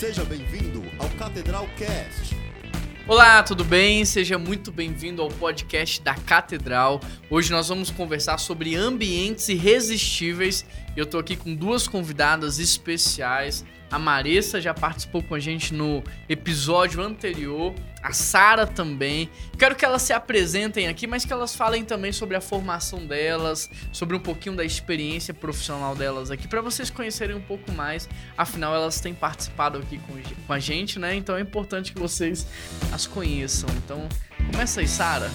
Seja bem-vindo ao Catedral Cast. Olá, tudo bem? Seja muito bem-vindo ao podcast da Catedral. Hoje nós vamos conversar sobre ambientes irresistíveis. Eu tô aqui com duas convidadas especiais. A Maressa já participou com a gente no episódio anterior, a Sara também. Quero que elas se apresentem aqui, mas que elas falem também sobre a formação delas, sobre um pouquinho da experiência profissional delas aqui, para vocês conhecerem um pouco mais. Afinal, elas têm participado aqui com a gente, né? Então é importante que vocês as conheçam. Então, começa aí, Sara.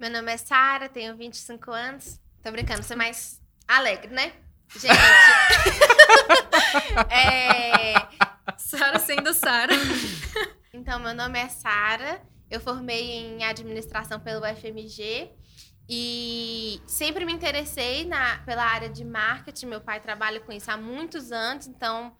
Meu nome é Sara, tenho 25 anos. Tô brincando, você é mais alegre, né? Gente. é... Sara sendo Sara. Então, meu nome é Sara. Eu formei em administração pelo UFMG. E sempre me interessei na, pela área de marketing. Meu pai trabalha com isso há muitos anos, então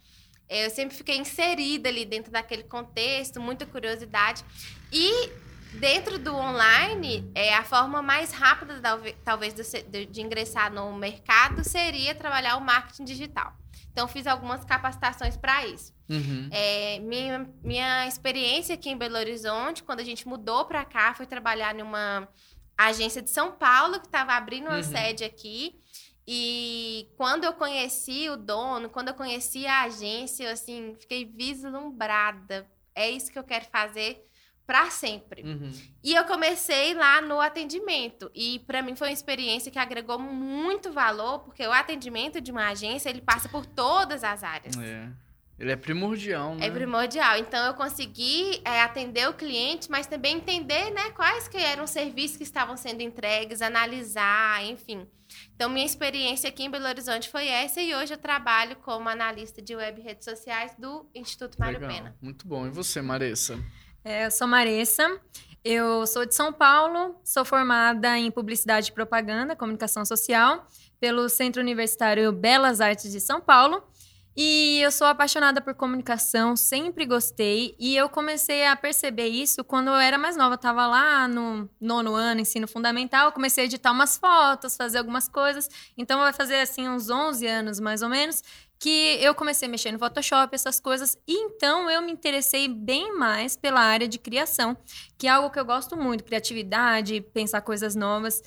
eu sempre fiquei inserida ali dentro daquele contexto, muita curiosidade. E dentro do online, é, a forma mais rápida, talvez, de, de, ingressar no mercado seria trabalhar o marketing digital. Então, fiz algumas capacitações para isso. Uhum. É, minha, minha experiência aqui em Belo Horizonte, quando a gente mudou para cá, foi trabalhar numa agência de São Paulo, que estava abrindo uma uhum. sede aqui. E quando eu conheci o dono, quando eu conheci a agência, eu, assim, fiquei vislumbrada. É isso que eu quero fazer para sempre. Uhum. E eu comecei lá no atendimento. E para mim foi uma experiência que agregou muito valor, porque o atendimento de uma agência, ele passa por todas as áreas. É. Ele é primordial, né? É primordial. Então eu consegui é, atender o cliente, mas também entender, né, quais que eram os serviços que estavam sendo entregues, analisar, enfim. Então minha experiência aqui em Belo Horizonte foi essa e hoje eu trabalho como analista de web e redes sociais do Instituto Mário Legal. Pena. Muito bom. E você, Maressa? É, eu sou Maressa, eu sou de São Paulo, sou formada em Publicidade e Propaganda, Comunicação Social, pelo Centro Universitário Belas Artes de São Paulo. E eu sou apaixonada por comunicação, sempre gostei. E eu comecei a perceber isso quando eu era mais nova. Eu tava lá no nono ano, ensino fundamental. Comecei a editar umas fotos, fazer algumas coisas. Então, vai fazer, assim, uns 11 anos, mais ou menos que eu comecei a mexer no Photoshop, essas coisas, e então eu me interessei bem mais pela área de criação, que é algo que eu gosto muito, criatividade, pensar coisas novas.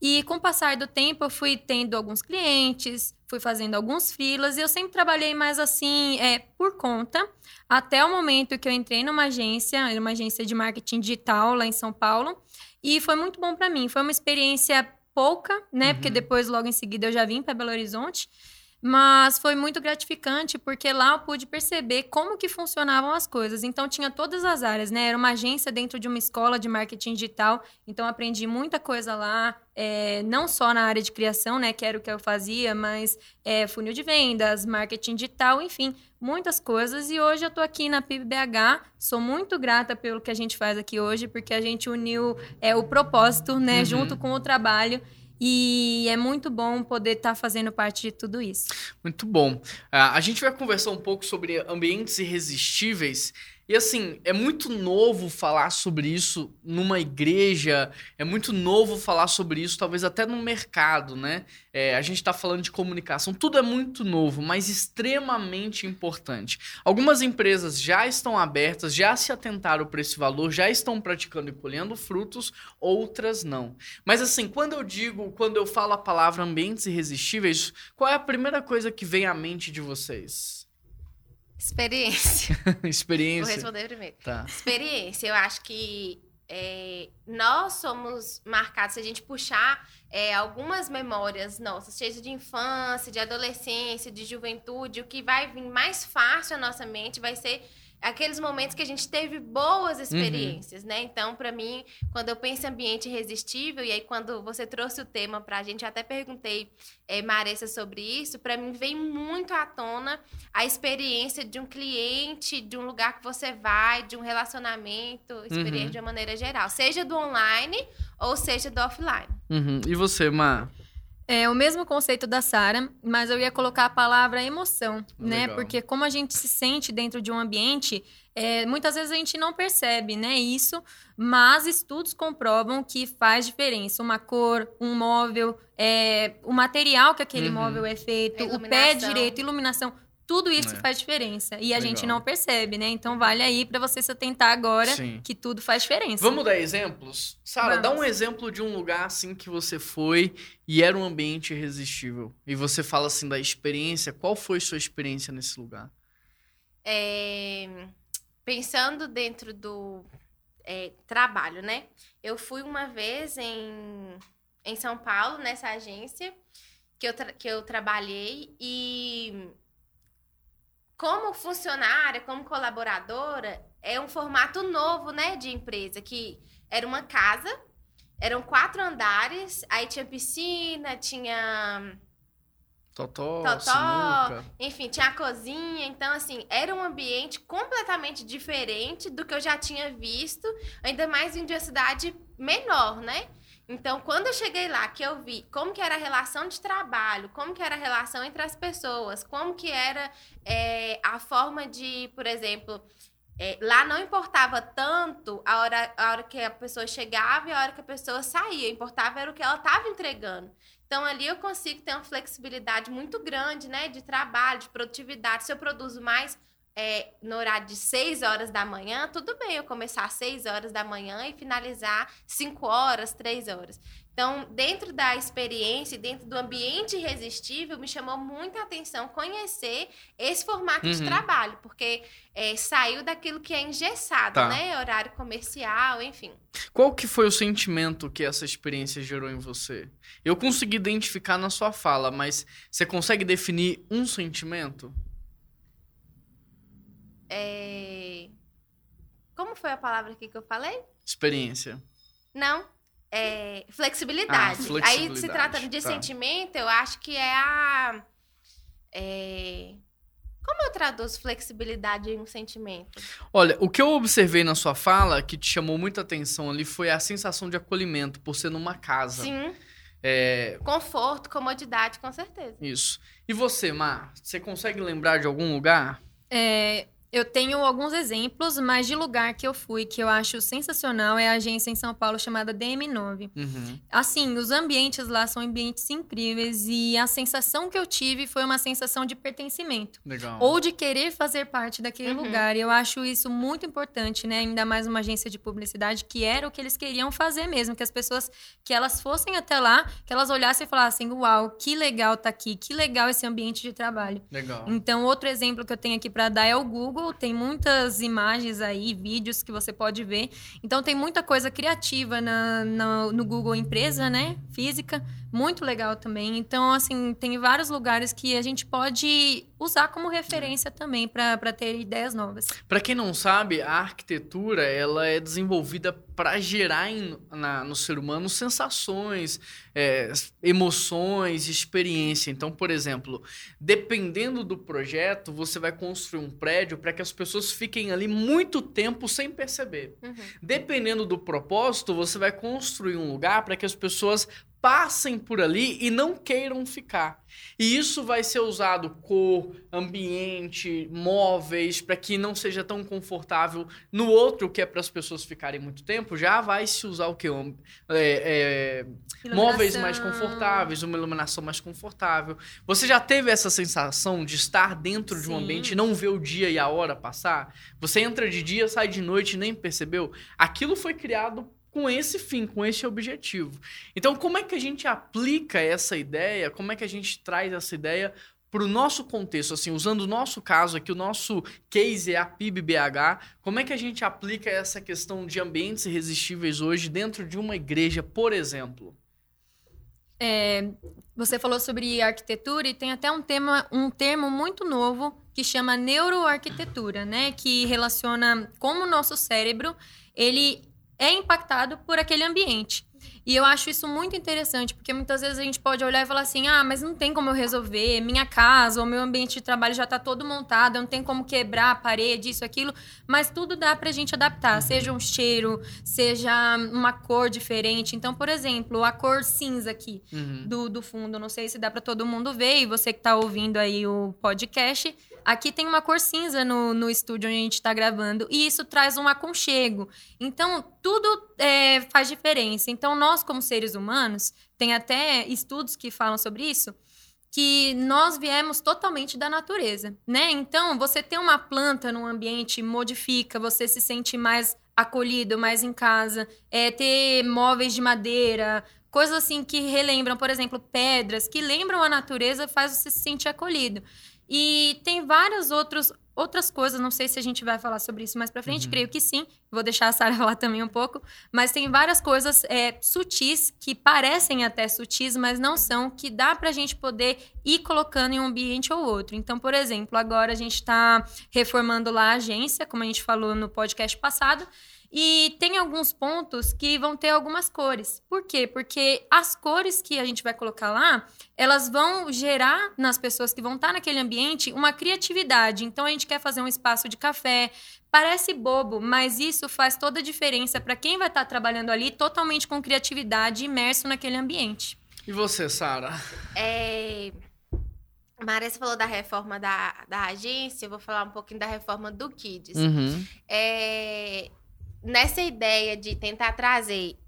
E com o passar do tempo, eu fui tendo alguns clientes, fui fazendo alguns filas, e eu sempre trabalhei mais assim, é, por conta, até o momento que eu entrei numa agência, uma agência de marketing digital lá em São Paulo, e foi muito bom para mim. Foi uma experiência pouca, né? Uhum. Porque depois, logo em seguida, eu já vim para Belo Horizonte. Mas foi muito gratificante porque lá eu pude perceber como que funcionavam as coisas. Então tinha todas as áreas, né? Era uma agência dentro de uma escola de marketing digital. Então aprendi muita coisa lá, é, não só na área de criação, né? Que era o que eu fazia, mas é, funil de vendas, marketing digital, enfim, muitas coisas. E hoje eu estou aqui na PIBBH. Sou muito grata pelo que a gente faz aqui hoje, porque a gente uniu é, o propósito, né? Uhum. Junto com o trabalho. E é muito bom poder estar tá fazendo parte de tudo isso. Muito bom. Uh, a gente vai conversar um pouco sobre ambientes irresistíveis e assim, é muito novo falar sobre isso numa igreja, é muito novo falar sobre isso, talvez até no mercado, né? É, a gente está falando de comunicação, tudo é muito novo, mas extremamente importante. Algumas empresas já estão abertas, já se atentaram para esse valor, já estão praticando e colhendo frutos, outras não. Mas assim, quando eu digo, quando eu falo a palavra ambientes irresistíveis, qual é a primeira coisa que vem à mente de vocês? Experiência. Experiência. Vou responder primeiro. Tá. Experiência. Eu acho que é, nós somos marcados, se a gente puxar é, algumas memórias nossas, seja de infância, de adolescência, de juventude, o que vai vir mais fácil à nossa mente vai ser aqueles momentos que a gente teve boas uhum. experiências, uhum. né? Então, para mim, quando eu penso em ambiente irresistível, e aí quando você trouxe o tema para a gente, eu até perguntei, é, Maressa, sobre isso, para mim vem muito à tona a experiência de um cliente, de um lugar que você vai, de um relacionamento, experiência uhum. de uma maneira geral, seja do online ou seja do offline. Uhum. E você, Mar? É o mesmo conceito da Sara, mas eu ia colocar a palavra emoção, né? Legal. Porque como a gente se sente dentro de um ambiente, é, muitas vezes a gente não percebe, né? Isso, mas estudos comprovam que faz diferença. Uma cor, um móvel, é, o material que aquele uhum. móvel é feito, o pé direito, iluminação, Tudo isso É. faz diferença. E a Legal. gente não percebe, né? Então vale aí pra você se atentar agora Sim. que tudo faz diferença. Vamos dar exemplos? Sara, dá um exemplo de um lugar assim que você foi e era um ambiente irresistível. E você fala assim da experiência. Qual foi sua experiência nesse lugar? É, pensando dentro do é, trabalho, né? Eu fui uma vez em, em São Paulo, nessa agência que eu, tra- que eu trabalhei, e como funcionária, como colaboradora, é um formato novo, né, de empresa, que era uma casa, eram quatro andares, aí tinha piscina, tinha Totó, Totó. sinuca. enfim, tinha a cozinha, então assim, era um ambiente completamente diferente do que eu já tinha visto, ainda mais em uma cidade menor, né? Então, quando eu cheguei lá, que eu vi como que era a relação de trabalho, como que era a relação entre as pessoas, como que era é, a forma de, por exemplo, é, lá não importava tanto a hora, a hora que a pessoa chegava e a hora que a pessoa saía, importava era o que ela estava entregando. Então, ali eu consigo ter uma flexibilidade muito grande, né? De trabalho, de produtividade. Se eu produzo mais é, no horário de 6 horas da manhã, tudo bem eu começar às 6 horas da manhã e finalizar 5 horas, 3 horas. Então, dentro da experiência, e dentro do ambiente irresistível, me chamou muita atenção conhecer esse formato de Uhum. trabalho, porque é, saiu daquilo que é engessado, Tá. né? Horário comercial, enfim. Qual que foi o sentimento que essa experiência gerou em você? Eu consegui identificar na sua fala, mas você consegue definir um sentimento? É... Como foi a palavra aqui que eu falei? Experiência. Não. É, flexibilidade. Ah, flexibilidade, Aí, se tratando de tá. sentimento, eu acho que é a. é, Como eu traduzo flexibilidade em um sentimento? Olha, o que eu observei na sua fala que te chamou muita atenção ali foi a sensação de acolhimento por ser numa casa. Sim, É, conforto, comodidade, com certeza. isso. E você, Mar, você consegue lembrar de algum lugar? É, eu tenho alguns exemplos, mas de lugar que eu fui que eu acho sensacional é a agência em São Paulo chamada DM9. Uhum. Assim, os ambientes lá são ambientes incríveis e a sensação que eu tive foi uma sensação de pertencimento. Legal. Ou de querer fazer parte daquele Uhum. lugar. E eu acho isso muito importante, né? Ainda mais uma agência de publicidade, que era o que eles queriam fazer mesmo. Que as pessoas, que elas fossem até lá, que elas olhassem e falassem, uau, que legal tá aqui, que legal esse ambiente de trabalho. Legal. Então, outro exemplo que eu tenho aqui para dar é o Google. Tem muitas imagens aí, vídeos que você pode ver. Então, tem muita coisa criativa na, na- no Google Empresa, né? Física. Muito legal também. Então, assim, tem vários lugares que a gente pode usar como referência também para ter ideias novas. Para quem não sabe, a arquitetura ela é desenvolvida para gerar em- na- no ser humano sensações, é, emoções, experiência. Então, por exemplo, dependendo do projeto, você vai construir um prédio para que as pessoas fiquem ali muito tempo sem perceber. Uhum. Dependendo do propósito, você vai construir um lugar para que as pessoas passem por ali e não queiram ficar. E isso vai ser usado cor, ambiente, móveis, para que não seja tão confortável. No outro, que é para as pessoas ficarem muito tempo, já vai se usar o quê? Um, é, é, móveis mais confortáveis, uma iluminação mais confortável. Você já teve essa sensação de estar dentro de um Sim. ambiente e não ver o dia e a hora passar? Você entra de dia, sai de noite e nem percebeu? Aquilo foi criado com esse fim, com esse objetivo. Então, como é que a gente aplica essa ideia? Como é que a gente traz essa ideia para o nosso contexto, assim, usando o nosso caso aqui, o nosso case é a PIB-BH, como é que a gente aplica essa questão de ambientes irresistíveis hoje dentro de uma igreja, por exemplo? É, você falou sobre arquitetura e tem até um, tema, um termo muito novo que chama neuroarquitetura, né? Que relaciona como o nosso cérebro ele é impactado por aquele ambiente. E eu acho isso muito interessante, porque muitas vezes a gente pode olhar e falar assim: ah, mas não tem como eu resolver, minha casa, o meu ambiente de trabalho já está todo montado, eu não tem como quebrar a parede, isso, aquilo, mas tudo dá pra gente adaptar, seja um cheiro, seja uma cor diferente. Então, por exemplo, a cor cinza aqui Uhum. do, do fundo. Não sei se dá para todo mundo ver. E você que tá ouvindo aí o podcast, aqui tem uma cor cinza no, no estúdio onde a gente está gravando. E isso traz um aconchego. Então, tudo é, faz diferença. Então, nós, como seres humanos, tem até estudos que falam sobre isso. que nós viemos totalmente da natureza, né? Então, você ter uma planta no ambiente modifica, você se sente mais acolhido, mais em casa, é, ter móveis de madeira, coisas assim que relembram, por exemplo, pedras, que lembram a natureza, faz você se sentir acolhido. E tem vários outros outras coisas, não sei se a gente vai falar sobre isso mais para frente, uhum. creio que sim. Vou deixar a Sara falar também um pouco, mas tem várias coisas é, sutis que parecem até sutis, mas não são, que dá para a gente poder ir colocando em um ambiente ou outro. Então, por exemplo, agora a gente está reformando lá a agência, como a gente falou no podcast passado, e tem alguns pontos que vão ter algumas cores. Por quê? Porque as cores que a gente vai colocar lá, elas vão gerar nas pessoas que vão estar naquele ambiente uma criatividade. Então a gente quer fazer um espaço de café. Parece bobo, mas isso faz toda a diferença para quem vai estar trabalhando ali totalmente com criatividade, imerso naquele ambiente. E você, Sara? É... Marisa falou da reforma da, da agência, eu vou falar um pouquinho da reforma do Kids. Uhum. É, nessa ideia de tentar trazer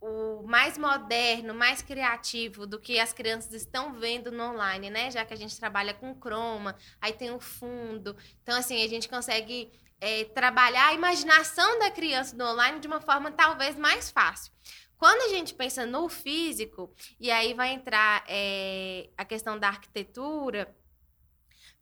o mais moderno, mais criativo do que as crianças estão vendo no online, né? Já que a gente trabalha com croma, aí tem o fundo. Então, assim, a gente consegue é, trabalhar a imaginação da criança no online de uma forma talvez mais fácil. Quando a gente pensa no físico, e aí vai entrar é, a questão da arquitetura,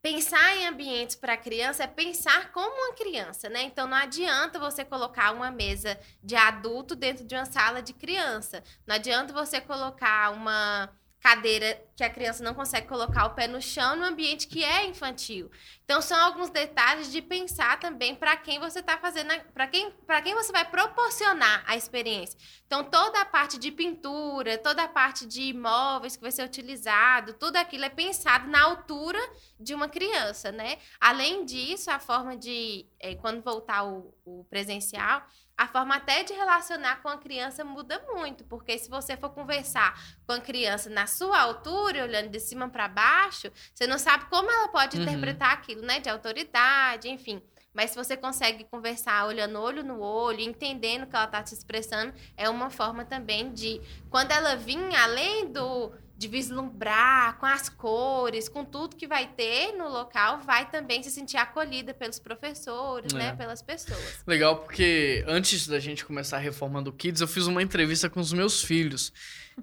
Pensar em ambientes para criança é pensar como uma criança, né? Então não adianta você colocar uma mesa de adulto dentro de uma sala de criança. Não adianta você colocar uma cadeira que a criança não consegue colocar o pé no chão no ambiente que é infantil. Então são alguns detalhes de pensar também para quem você está fazendo, para quem, para quem você vai proporcionar a experiência. Então toda a parte de pintura, toda a parte de imóveis que vai ser utilizado, tudo aquilo é pensado na altura de uma criança, né? Além disso, a forma de é, quando voltar o, o presencial a forma até de relacionar com a criança muda muito, porque se você for conversar com a criança na sua altura, olhando de cima para baixo, você não sabe como ela pode uhum. interpretar aquilo, né, de autoridade, enfim. Mas se você consegue conversar olhando olho no olho, entendendo que ela está te expressando, é uma forma também de, quando ela vir, além do de vislumbrar com as cores, com tudo que vai ter no local, vai também se sentir acolhida pelos professores, né, é. né, pelas pessoas. Legal, porque antes da gente começar a reforma do Kids, eu fiz uma entrevista com os meus filhos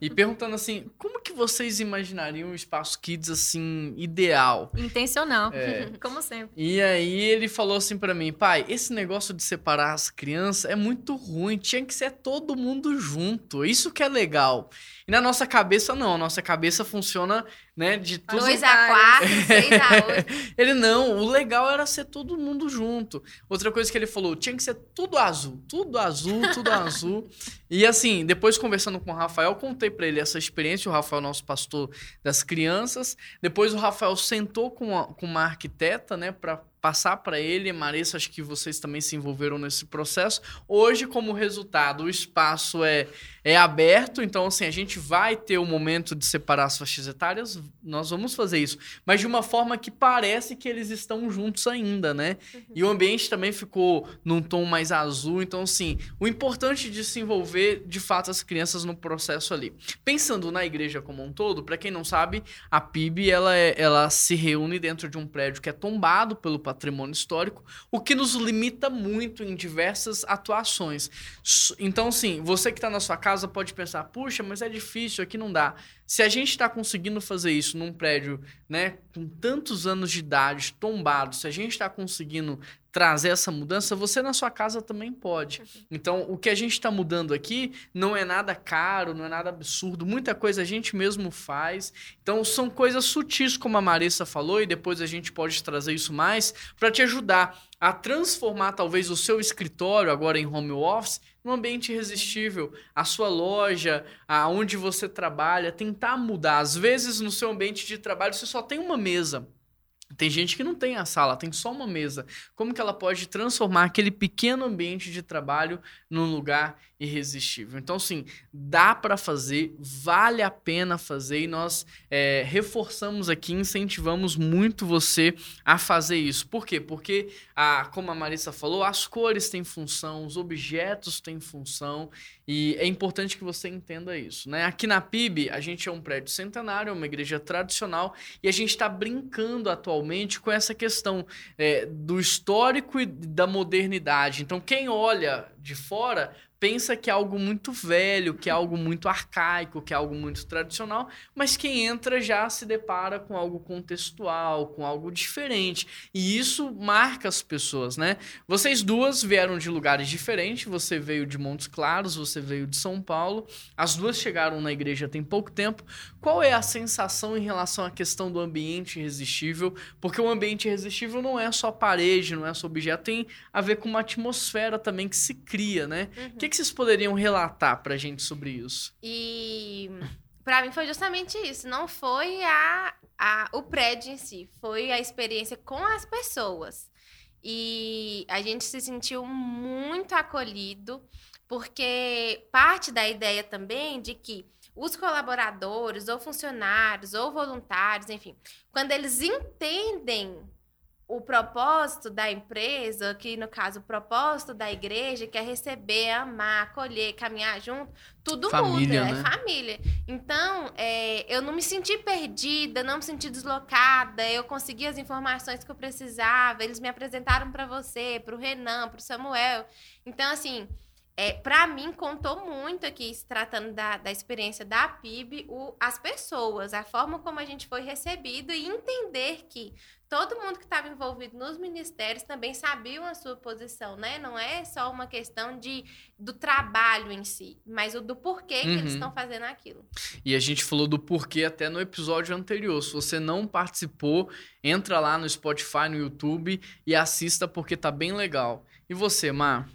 e perguntando assim, como que vocês imaginariam o espaço Kids assim ideal? Intencional, é. como sempre. E aí ele falou assim para mim, pai, esse negócio de separar as crianças é muito ruim, tinha que ser todo mundo junto, isso que é legal. E na nossa cabeça, não. A nossa cabeça funciona, né, de tudo. 2 a 4, 6 a 8. ele não, o legal era ser todo mundo junto. Outra coisa que ele falou, tinha que ser tudo azul. Tudo azul, tudo azul. E assim, depois conversando com o Rafael, contei para ele essa experiência. O Rafael, nosso pastor das crianças. Depois o Rafael sentou com, a, com uma arquiteta, né, para passar para ele, Marissa, acho que vocês também se envolveram nesse processo. Hoje, como resultado, o espaço é, é aberto, então assim, a gente vai ter o um momento de separar as faixas etárias, nós vamos fazer isso, mas de uma forma que parece que eles estão juntos ainda, né? Uhum. E o ambiente também ficou num tom mais azul, então assim, o importante de se envolver de fato as crianças no processo ali. Pensando na igreja como um todo, para quem não sabe, a PIB ela, é, ela se reúne dentro de um prédio que é tombado pelo patrimônio histórico, o que nos limita muito em diversas atuações. Então, sim, você que está na sua casa pode pensar, puxa, mas é difícil, aqui não dá. Se a gente está conseguindo fazer isso num prédio, né, com tantos anos de idade, tombado, se a gente está conseguindo trazer essa mudança, você na sua casa também pode. Uhum. Então, o que a gente está mudando aqui não é nada caro, não é nada absurdo, muita coisa a gente mesmo faz. Então, são coisas sutis, como a Marissa falou, e depois a gente pode trazer isso mais para te ajudar a transformar talvez o seu escritório agora em home office num ambiente irresistível, a sua loja, aonde você trabalha, tentar mudar. Às vezes no seu ambiente de trabalho você só tem uma mesa. Tem gente que não tem a sala, tem só uma mesa. Como que ela pode transformar aquele pequeno ambiente de trabalho num lugar irresistível. Então, assim, dá para fazer, vale a pena fazer e nós é, reforçamos aqui, incentivamos muito você a fazer isso. Por quê? Porque, a, como a Marissa falou, as cores têm função, os objetos têm função e é importante que você entenda isso. Né? Aqui na PIB, a gente é um prédio centenário, é uma igreja tradicional e a gente está brincando atualmente com essa questão é, do histórico e da modernidade. Então, quem olha de fora pensa que é algo muito velho, que é algo muito arcaico, que é algo muito tradicional, mas quem entra já se depara com algo contextual, com algo diferente. E isso marca as pessoas, né? Vocês duas vieram de lugares diferentes, você veio de Montes Claros, você veio de São Paulo. As duas chegaram na igreja tem pouco tempo. Qual é a sensação em relação à questão do ambiente irresistível? Porque o ambiente irresistível não é só parede, não é só objeto, tem a ver com uma atmosfera também que se cria, né? Uhum. que, que vocês poderiam relatar pra gente sobre isso? E pra mim foi justamente isso. Não foi a, a, o prédio em si, foi a experiência com as pessoas. E a gente se sentiu muito acolhido, porque parte da ideia também de que os colaboradores, ou funcionários, ou voluntários, enfim, quando eles entendem o propósito da empresa, que no caso o propósito da igreja, que é receber, amar, acolher, caminhar junto, tudo Família, muda, né? é família. Então, é, eu não me senti perdida, não me senti deslocada, eu consegui as informações que eu precisava, eles me apresentaram para você, para o Renan, para o Samuel. Então, assim, é, para mim, contou muito aqui, se tratando da, da experiência da PIB, o, as pessoas, a forma como a gente foi recebido e entender que todo mundo que estava envolvido nos ministérios também sabiam a sua posição, né? Não é só uma questão de, do trabalho em si, mas o do porquê que eles Uhum. estão fazendo aquilo. E a gente falou do porquê até no episódio anterior. Se você não participou, entra lá no Spotify, no YouTube e assista porque tá bem legal. E você, Mar?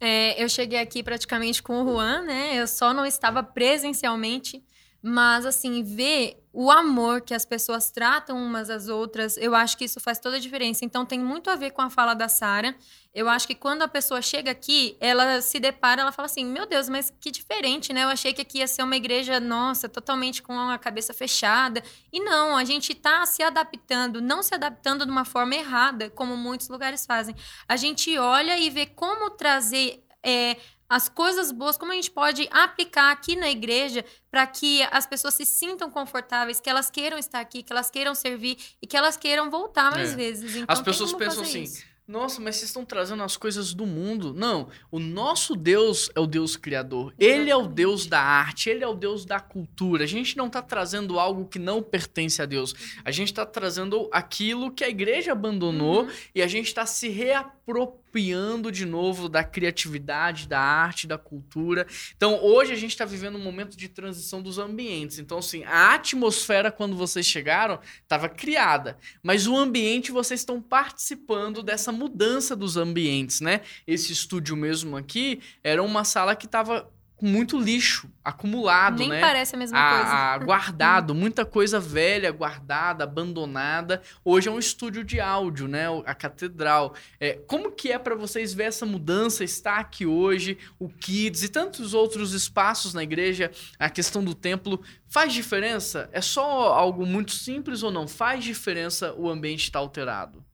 É, eu cheguei aqui praticamente com o Juan, né? Eu só não estava presencialmente, mas assim, ver o amor que as pessoas tratam umas às outras, eu acho que isso faz toda a diferença. Então tem muito a ver com a fala da Sara. Eu acho que quando a pessoa chega aqui, ela se depara, ela fala assim: "Meu Deus, mas que diferente, né? Eu achei que aqui ia ser uma igreja, nossa, totalmente com a cabeça fechada". E não, a gente tá se adaptando, não se adaptando de uma forma errada, como muitos lugares fazem. A gente olha e vê como trazer é, as coisas boas, como a gente pode aplicar aqui na igreja para que as pessoas se sintam confortáveis, que elas queiram estar aqui, que elas queiram servir e que elas queiram voltar mais É. vezes. Então, As pessoas pensam assim, isso. Nossa, mas vocês estão trazendo as coisas do mundo. Não, o nosso Deus é o Deus criador. Ele é o Exatamente. Deus da arte, ele é o Deus da cultura. A gente não está trazendo algo que não pertence a Deus. A gente está trazendo aquilo que a igreja abandonou Uhum. e a gente está se reapropriando de novo da criatividade, da arte, da cultura. Então, hoje a gente está vivendo um momento de transição dos ambientes. Então, assim, a atmosfera quando vocês chegaram estava criada, mas o ambiente vocês estão participando dessa mudança dos ambientes, né? Esse estúdio mesmo aqui era uma sala que estava com muito lixo acumulado, Nem né? parece a mesma coisa. a, a- guardado, muita coisa velha guardada, abandonada. Hoje é um estúdio de áudio, né? A catedral. É, como que é para vocês ver essa mudança? Estar aqui hoje, o Kids e tantos outros espaços na igreja, a questão do templo, faz diferença? É só algo muito simples ou não? Faz diferença o ambiente estar alterado?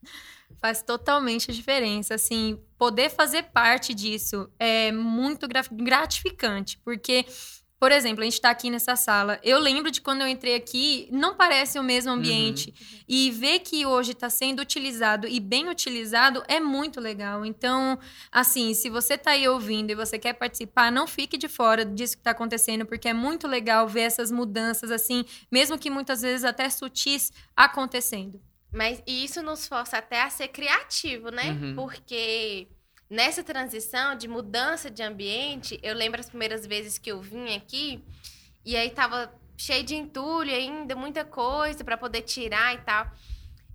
Faz totalmente diferença. Assim, poder fazer parte disso é muito gra- gratificante, porque. Por exemplo, a gente tá aqui nessa sala. Eu lembro de quando eu entrei aqui, não parece o mesmo ambiente. E ver que hoje está sendo utilizado e bem utilizado é muito legal. Então, assim, se você tá aí ouvindo e você quer participar, não fique de fora disso que tá acontecendo, porque é muito legal ver essas mudanças, assim, mesmo que muitas vezes até sutis, acontecendo. Mas e isso nos força até a ser criativo, né? Uhum. Porque nessa transição de mudança de ambiente, eu lembro as primeiras vezes que eu vim aqui e aí tava cheio de entulho ainda, muita coisa para poder tirar e tal.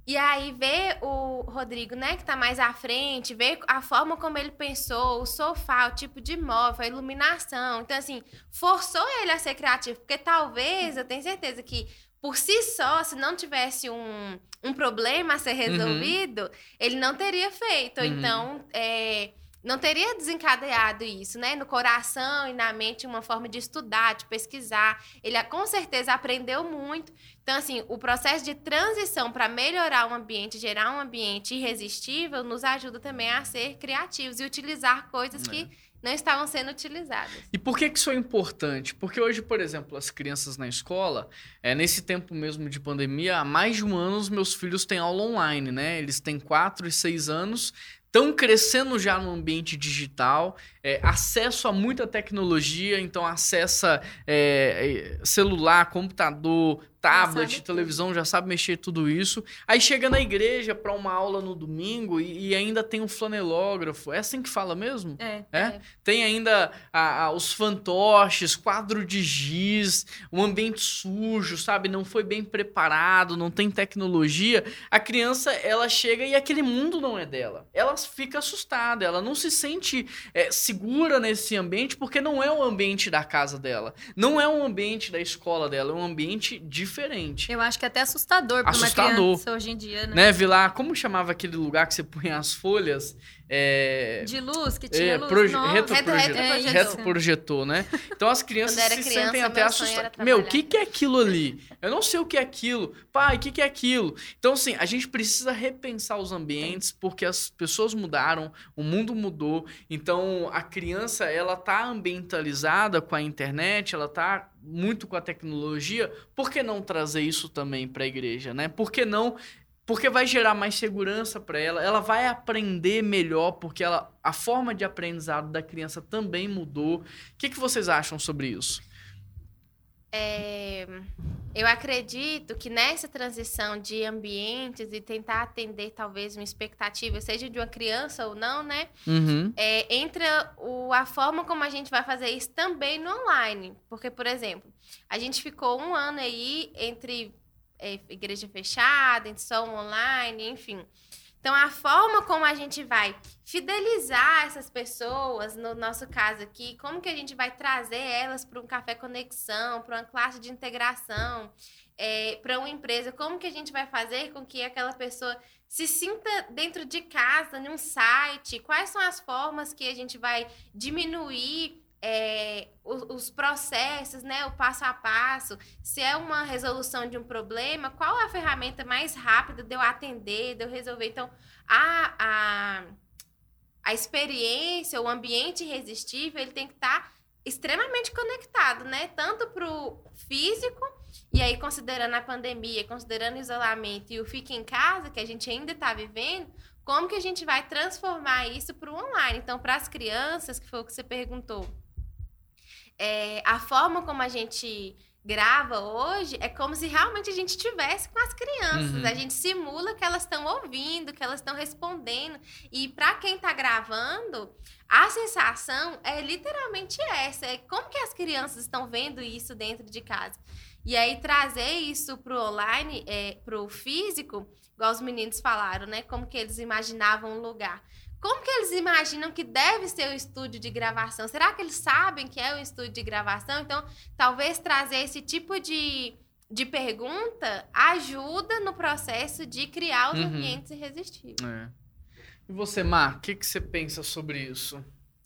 E aí ver o Rodrigo, né, que tá mais à frente, ver a forma como ele pensou, o sofá, o tipo de móvel, a iluminação. Então, assim, forçou ele a ser criativo, porque talvez, eu tenho certeza que por si só, se não tivesse um, um problema a ser resolvido, ele não teria feito. Uhum. Então, é, não teria desencadeado isso, né? No coração e na mente, uma forma de estudar, de pesquisar. Ele com certeza aprendeu muito. Então, assim, o processo de transição para melhorar o ambiente, gerar um ambiente irresistível, nos ajuda também a ser criativos e utilizar coisas é. que não estavam sendo utilizadas. E por que, que isso é importante? Porque hoje, por exemplo, as crianças na escola, é, nesse tempo mesmo de pandemia, há mais de um ano os meus filhos têm aula online, né? Eles têm 4 e 6 anos, estão crescendo já no ambiente digital, é, acesso a muita tecnologia, então acessa é, é celular, computador, tablet, televisão, já sabe mexer tudo isso. Aí chega na igreja para uma aula no domingo e, e, ainda tem um flanelógrafo. É assim que fala mesmo? É. é? é. Tem ainda a, a, os fantoches, quadro de giz, um ambiente sujo, sabe? Não foi bem preparado, não tem tecnologia. A criança, ela chega e aquele mundo não é dela. Ela fica assustada, ela não se sente é, segura nesse ambiente porque não é o ambiente da casa dela. Não é o ambiente da escola dela, é um ambiente diferente diferente. Eu acho que é até assustador para uma criança hoje em dia, né? né? Vilar, como chamava aquele lugar que você punha as folhas? É... De luz, que tinha é, luz. Proje retroprojetor, é, retroprojetor, né? Então as crianças se criança, sentem até assustadas. Meu, o que, que é aquilo ali? Eu não sei o que é aquilo. Pai, o que, que é aquilo? Então, assim, a gente precisa repensar os ambientes porque as pessoas mudaram, o mundo mudou. Então, a criança, ela tá ambientalizada com a internet, ela tá muito com a tecnologia. Por que não trazer isso também para a igreja, né? Por que não porque vai gerar mais segurança para ela, ela vai aprender melhor, porque ela, a forma de aprendizado da criança também mudou. O que, que vocês acham sobre isso? É, eu acredito que nessa transição de ambientes e tentar atender talvez uma expectativa, seja de uma criança ou não, né? Uhum. É, entra o, a forma como a gente vai fazer isso também no online. Porque, por exemplo, a gente ficou um ano aí entre é, igreja fechada, só online, enfim. Então, a forma como a gente vai fidelizar essas pessoas, no nosso caso aqui, como que a gente vai trazer elas para um café conexão, para uma classe de integração, é, para uma empresa, como que a gente vai fazer com que aquela pessoa se sinta dentro de casa, num site, quais são as formas que a gente vai diminuir é, os, os, processos, né, o passo a passo, se é uma resolução de um problema, qual a ferramenta mais rápida de eu atender, de eu resolver. Então, a, a, a experiência, o ambiente irresistível, ele tem que estar tá extremamente conectado, né? Tanto para o físico, e aí considerando a pandemia, considerando o isolamento e o fique em casa, que a gente ainda está vivendo, como que a gente vai transformar isso para o online? Então, para as crianças, que foi o que você perguntou, é, a forma como a gente grava hoje é como se realmente a gente estivesse com as crianças. Uhum. A gente simula que elas estão ouvindo, que elas estão respondendo. E para quem está gravando, a sensação é literalmente essa. É como que as crianças estão vendo isso dentro de casa. E aí trazer isso para o online, é, para o físico, igual os meninos falaram, né? Como que eles imaginavam o lugar. Como que eles imaginam que deve ser o estúdio de gravação? Será que eles sabem que é o estúdio de gravação? Então, talvez trazer esse tipo de, de pergunta ajuda no processo de criar os uhum. ambientes irresistíveis. É. E você, Mar, o que, que você pensa sobre isso?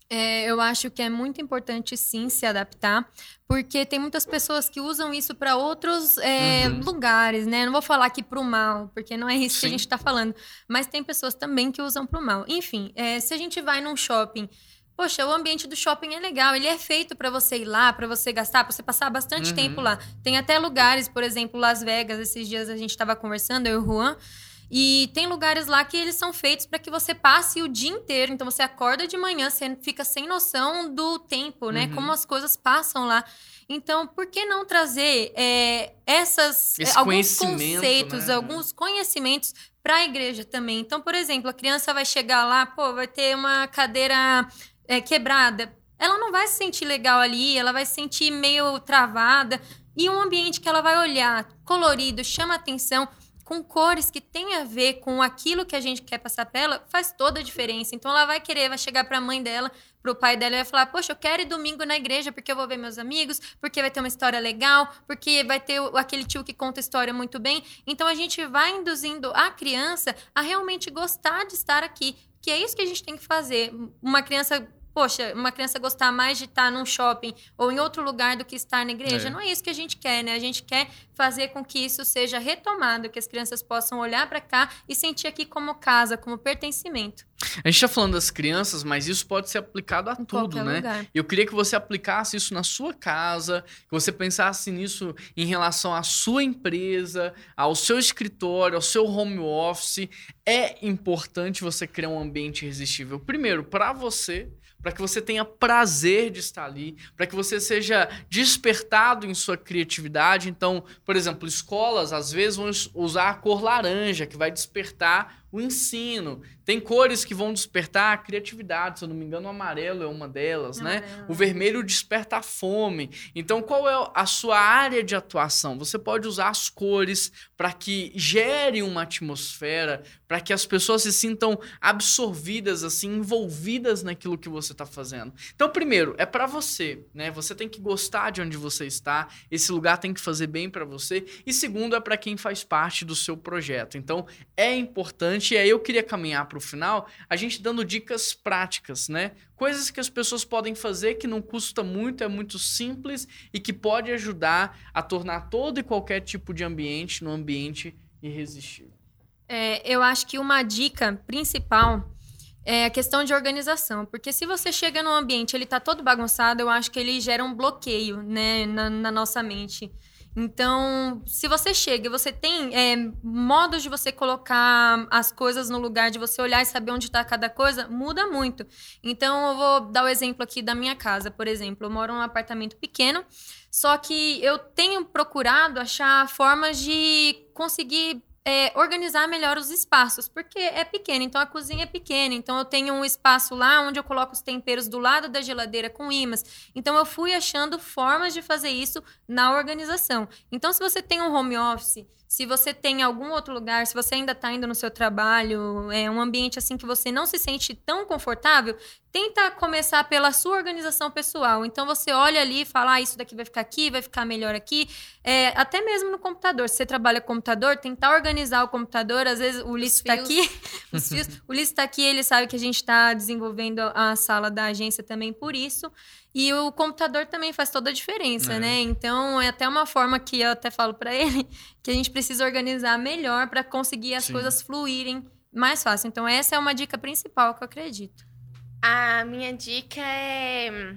É, eu acho que é muito importante sim se adaptar, porque tem muitas pessoas que usam isso para outros é, uhum. lugares, né? Não vou falar aqui para o mal, porque não é isso sim. que a gente está falando, mas tem pessoas também que usam para o mal. Enfim, é, se a gente vai num shopping Poxa, o ambiente do shopping é legal, ele é feito para você ir lá, para você gastar, para você passar bastante uhum. tempo lá. Tem até lugares, por exemplo, Las Vegas, esses dias a gente estava conversando, eu e o Juan, e tem lugares lá que eles são feitos para que você passe o dia inteiro. Então você acorda de manhã, você fica sem noção do tempo, né? Uhum. Como as coisas passam lá. Então, por que não trazer é, essas é, alguns conceitos, né? alguns conhecimentos para a igreja também? Então, por exemplo, a criança vai chegar lá, pô, vai ter uma cadeira é, quebrada. Ela não vai se sentir legal ali, ela vai se sentir meio travada. E um ambiente que ela vai olhar colorido, chama atenção com cores que tem a ver com aquilo que a gente quer passar para ela, faz toda a diferença. Então ela vai querer, vai chegar para a mãe dela, para o pai dela e vai falar: "Poxa, eu quero ir domingo na igreja porque eu vou ver meus amigos, porque vai ter uma história legal, porque vai ter aquele tio que conta história muito bem". Então a gente vai induzindo a criança a realmente gostar de estar aqui, que é isso que a gente tem que fazer. Uma criança poxa, uma criança gostar mais de estar num shopping ou em outro lugar do que estar na igreja. É. Não é isso que a gente quer, né? A gente quer fazer com que isso seja retomado, que as crianças possam olhar para cá e sentir aqui como casa, como pertencimento. A gente está falando das crianças, mas isso pode ser aplicado a em tudo, né? Lugar. Eu queria que você aplicasse isso na sua casa, que você pensasse nisso em relação à sua empresa, ao seu escritório, ao seu home office. É importante você criar um ambiente irresistível. Primeiro, para você, para que você tenha prazer de estar ali, para que você seja despertado em sua criatividade. Então, por exemplo, escolas às vezes vão usar a cor laranja, que vai despertar o ensino. Tem cores que vão despertar a criatividade, se eu não me engano, o amarelo é uma delas, né? O vermelho desperta a fome. Então, qual é a sua área de atuação? Você pode usar as cores para que gere uma atmosfera, para que as pessoas se sintam absorvidas, assim, envolvidas naquilo que você está fazendo. Então, primeiro, é para você, né? Você tem que gostar de onde você está, esse lugar tem que fazer bem para você. E segundo, é para quem faz parte do seu projeto. Então, é importante importante. E aí eu queria caminhar para o final, a gente dando dicas práticas, né? Coisas que as pessoas podem fazer que não custa muito, é muito simples e que pode ajudar a tornar todo e qualquer tipo de ambiente no ambiente irresistível. É, eu acho que uma dica principal é a questão de organização, porque se você chega num ambiente ele está todo bagunçado, eu acho que ele gera um bloqueio, né, na, na nossa mente. Então, se você chega e você tem é, modos de você colocar as coisas no lugar, de você olhar e saber onde está cada coisa, muda muito. Então, eu vou dar o exemplo aqui da minha casa, por exemplo. Eu moro num apartamento pequeno, só que eu tenho procurado achar formas de conseguir é, organizar melhor os espaços, porque é pequeno, então a cozinha é pequena, então eu tenho um espaço lá onde eu coloco os temperos do lado da geladeira com imãs. Então eu fui achando formas de fazer isso na organização. Então se você tem um home office, se você tem algum outro lugar, se você ainda está indo no seu trabalho, é um ambiente assim que você não se sente tão confortável, tenta começar pela sua organização pessoal. Então você olha ali e fala, ah, isso daqui vai ficar aqui, vai ficar melhor aqui. É, até mesmo no computador. Se você trabalha com computador, tentar organizar o computador. Às vezes o Ulisses está aqui. os fios. O Ulisses está aqui, ele sabe que a gente está desenvolvendo a sala da agência também por isso. E o computador também faz toda a diferença, é. né? Então, é até uma forma que eu até falo para ele que a gente precisa organizar melhor para conseguir as Sim. coisas fluírem mais fácil. Então, essa é uma dica principal que eu acredito. A minha dica é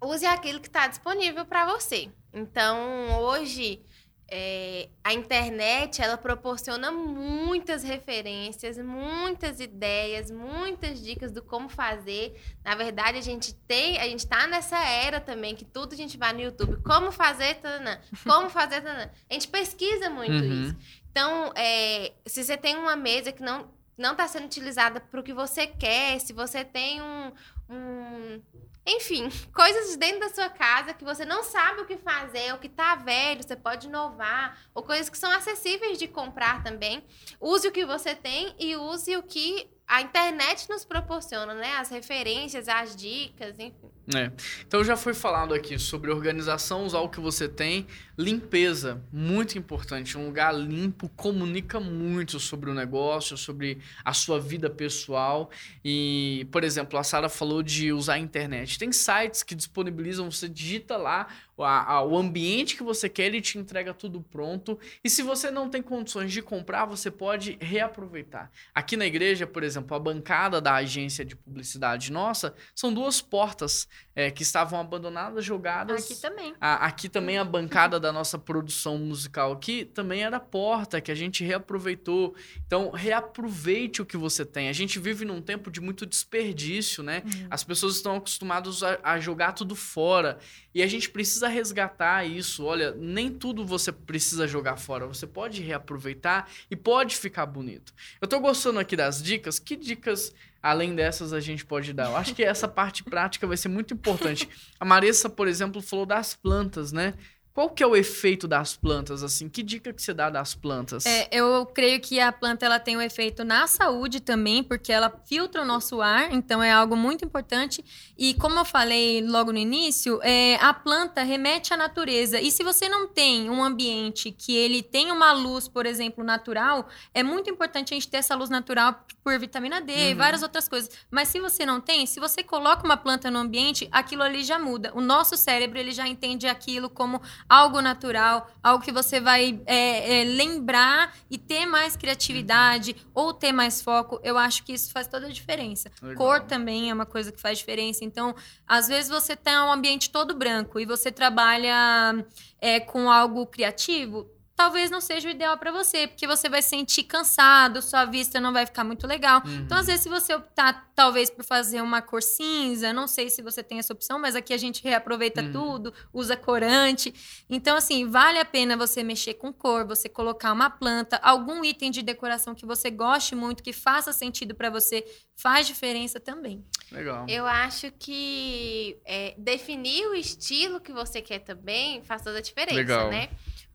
use aquilo que está disponível para você. Então, hoje é, a internet ela proporciona muitas referências, muitas ideias, muitas dicas do como fazer. Na verdade, a gente tem, a gente está nessa era também que tudo a gente vai no YouTube, como fazer, tanana, como fazer, tanana. A gente pesquisa muito uhum. isso. Então, é, se você tem uma mesa que não não está sendo utilizada para o que você quer, se você tem um, um enfim, coisas dentro da sua casa que você não sabe o que fazer, ou que tá velho, você pode inovar, ou coisas que são acessíveis de comprar também. Use o que você tem e use o que a internet nos proporciona, né? As referências, as dicas, enfim. É. Então já foi falado aqui sobre organização, usar o que você tem, limpeza, muito importante. Um lugar limpo comunica muito sobre o negócio, sobre a sua vida pessoal. E, por exemplo, a Sara falou de usar a internet. Tem sites que disponibilizam, você digita lá a, a, o ambiente que você quer, ele te entrega tudo pronto. E se você não tem condições de comprar, você pode reaproveitar. Aqui na igreja, por exemplo, a bancada da agência de publicidade nossa são duas portas é, que estavam abandonadas, jogadas. Aqui também. A, aqui também a bancada da nossa produção musical aqui também era porta que a gente reaproveitou. Então, reaproveite o que você tem. A gente vive num tempo de muito desperdício, né? Uhum. As pessoas estão acostumadas a, a jogar tudo fora. E a gente precisa resgatar isso. Olha, nem tudo você precisa jogar fora. Você pode reaproveitar e pode ficar bonito. Eu tô gostando aqui das dicas. Que dicas além dessas a gente pode dar? Eu acho que essa parte prática vai ser muito importante. A Marissa, por exemplo, falou das plantas, né? Qual que é o efeito das plantas, assim? Que dica que você dá das plantas? É, eu creio que a planta ela tem um efeito na saúde também, porque ela filtra o nosso ar, então é algo muito importante. E como eu falei logo no início, é, a planta remete à natureza. E se você não tem um ambiente que ele tem uma luz, por exemplo, natural, é muito importante a gente ter essa luz natural por vitamina D uhum. e várias outras coisas. Mas se você não tem, se você coloca uma planta no ambiente, aquilo ali já muda. O nosso cérebro ele já entende aquilo como algo natural, algo que você vai é, é, lembrar e ter mais criatividade uhum. ou ter mais foco. Eu acho que isso faz toda a diferença. Legal. Cor também é uma coisa que faz diferença. Então, às vezes você tem um ambiente todo branco e você trabalha é, com algo criativo, talvez não seja o ideal para você, porque você vai se sentir cansado, sua vista não vai ficar muito legal. Uhum. Então, às vezes, se você optar, talvez, por fazer uma cor cinza, não sei se você tem essa opção, mas aqui a gente reaproveita uhum. tudo, usa corante. Então, assim, vale a pena você mexer com cor, você colocar uma planta, algum item de decoração que você goste muito, que faça sentido para você, faz diferença também. Legal. Eu acho que é, definir o estilo que você quer também faz toda a diferença, Legal. né?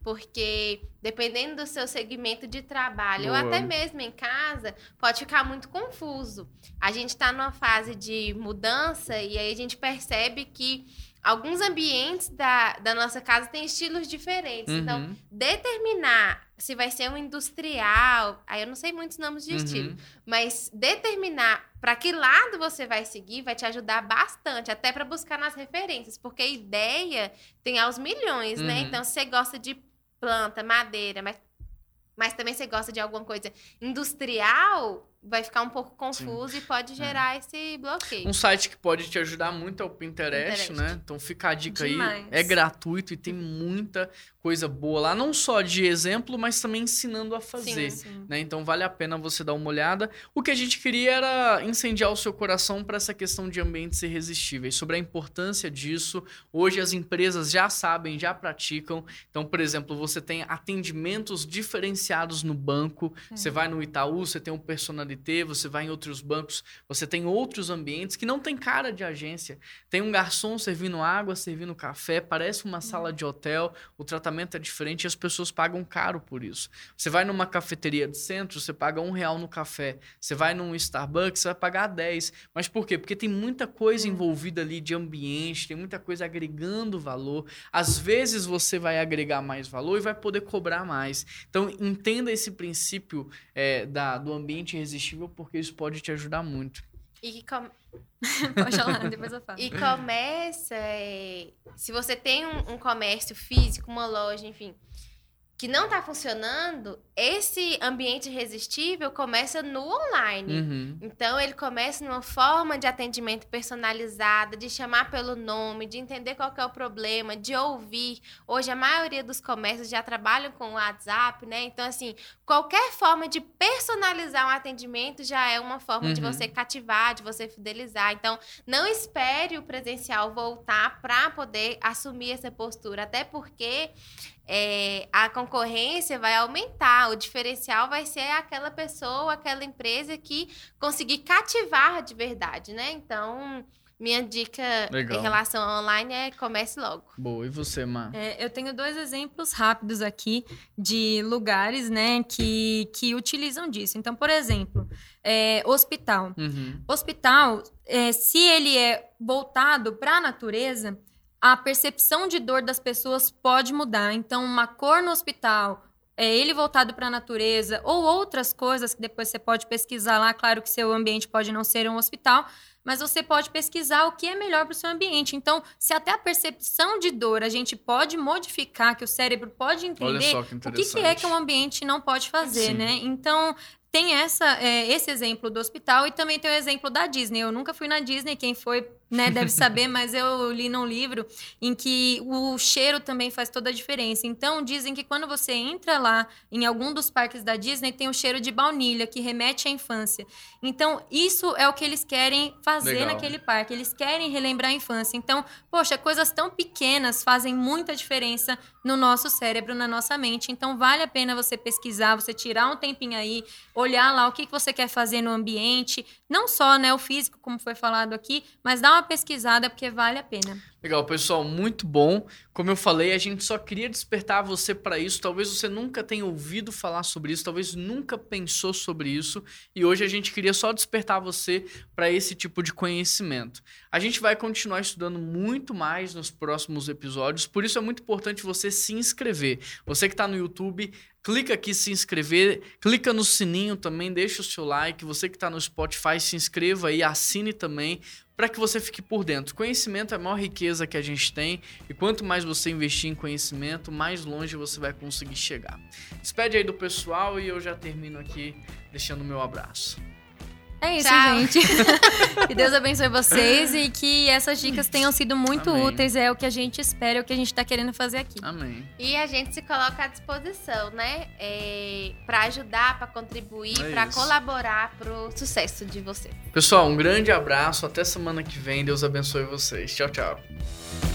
Porque dependendo do seu segmento de trabalho, Boa. ou até mesmo em casa, pode ficar muito confuso. A gente está numa fase de mudança e aí a gente percebe que alguns ambientes da, da nossa casa têm estilos diferentes. Então, uhum. Então, determinar se vai ser um industrial, aí eu não sei muitos nomes de uhum. estilo, mas determinar para que lado você vai seguir vai te ajudar bastante, até para buscar nas referências, porque ideia tem aos milhões, né? uhum. né? Então, se você gosta de planta, madeira, mas, mas também você gosta de alguma coisa industrial, vai ficar um pouco confuso Sim. e pode é. gerar é. esse bloqueio. Um site que pode te ajudar muito é o Pinterest, Pinterest. né? Então fica a dica Demais. aí. É gratuito e tem muita coisa boa lá, não só de exemplo, mas também ensinando a fazer, sim, sim. né? Então vale a pena você dar uma olhada. O que a gente queria era incendiar o seu coração para essa questão de ambientes irresistíveis, sobre a importância disso. Hoje as empresas já sabem, já praticam. Então, por exemplo, você tem atendimentos diferenciados no banco. É. Você vai no Itaú, você tem um você vai em outros bancos, você tem outros ambientes que não tem cara de agência. Tem um garçom servindo água, servindo café, parece uma sala de hotel, o tratamento é diferente e as pessoas pagam caro por isso. Você vai numa cafeteria de centro, você paga um real no café. Você vai num Starbucks, você vai pagar 10. Mas por quê? Porque tem muita coisa hum. envolvida ali de ambiente, tem muita coisa agregando valor. Às vezes você vai agregar mais valor e vai poder cobrar mais. Então entenda esse princípio é, da, do ambiente irresistível, porque isso pode te ajudar muito. E com... Pode falar, depois eu falo. E começa. É... Se você tem um, um comércio físico, uma loja, enfim, que não está funcionando, esse ambiente irresistível começa no online. Uhum. Então, ele começa numa forma de atendimento personalizada, de chamar pelo nome, de entender qual é o problema, de ouvir. Hoje, a maioria dos comércios já trabalham com o WhatsApp, né? Então, assim, qualquer forma de personalizar um atendimento já é uma forma uhum. de você cativar, de você fidelizar. Então, não espere o presencial voltar para poder assumir essa postura, até porque é, a concorrência vai aumentar. O diferencial vai ser aquela pessoa, aquela empresa que conseguir cativar de verdade, né? Então, minha dica Legal. em relação ao online é comece logo. Boa, e você, Mar? É, eu tenho dois exemplos rápidos aqui de lugares, né, que, que utilizam disso. Então, por exemplo, é, hospital. Uhum. Hospital, é, se ele é voltado para a natureza, a percepção de dor das pessoas pode mudar. Então, uma cor no hospital, é ele voltado para a natureza ou outras coisas que depois você pode pesquisar lá. Claro que seu ambiente pode não ser um hospital, mas você pode pesquisar o que é melhor para o seu ambiente. Então, se até a percepção de dor a gente pode modificar, que o cérebro pode entender que o que, que, é que um ambiente não pode fazer, Sim. né? Então, tem essa, é, esse exemplo do hospital e também tem o exemplo da Disney. Eu nunca fui na Disney, quem foi né, deve saber, mas eu li num livro em que o cheiro também faz toda a diferença. Então, dizem que quando você entra lá em algum dos parques da Disney, tem o cheiro de baunilha, que remete à infância. Então, isso é o que eles querem fazer Legal. naquele parque. Eles querem relembrar a infância. Então, poxa, coisas tão pequenas fazem muita diferença no nosso cérebro, na nossa mente. Então, vale a pena você pesquisar, você tirar um tempinho aí, olhar lá o que você quer fazer no ambiente, não só né, o físico, como foi falado aqui, mas dar uma pesquisada porque vale a pena. Legal, pessoal, muito bom. Como eu falei, a gente só queria despertar você para isso. Talvez você nunca tenha ouvido falar sobre isso, talvez nunca pensou sobre isso, e hoje a gente queria só despertar você para esse tipo de conhecimento. A gente vai continuar estudando muito mais nos próximos episódios, por isso é muito importante você se inscrever. Você que está no YouTube, clica aqui se inscrever, clica no sininho também, deixa o seu like. Você que está no Spotify, se inscreva aí, assine também para que você fique por dentro. Conhecimento é a maior riqueza que a gente tem e quanto mais você investir em conhecimento, mais longe você vai conseguir chegar. Despede aí do pessoal e eu já termino aqui deixando o meu abraço. É isso, Tchau. gente. que Deus abençoe vocês e que essas dicas tenham sido muito Amém. úteis. É o que a gente espera, é o que a gente tá querendo fazer aqui. Amém. E a gente se coloca à disposição, né? É, para ajudar, para contribuir, É para colaborar pro sucesso de você. Pessoal, um grande abraço. Até semana que vem. Deus abençoe vocês. Tchau, tchau.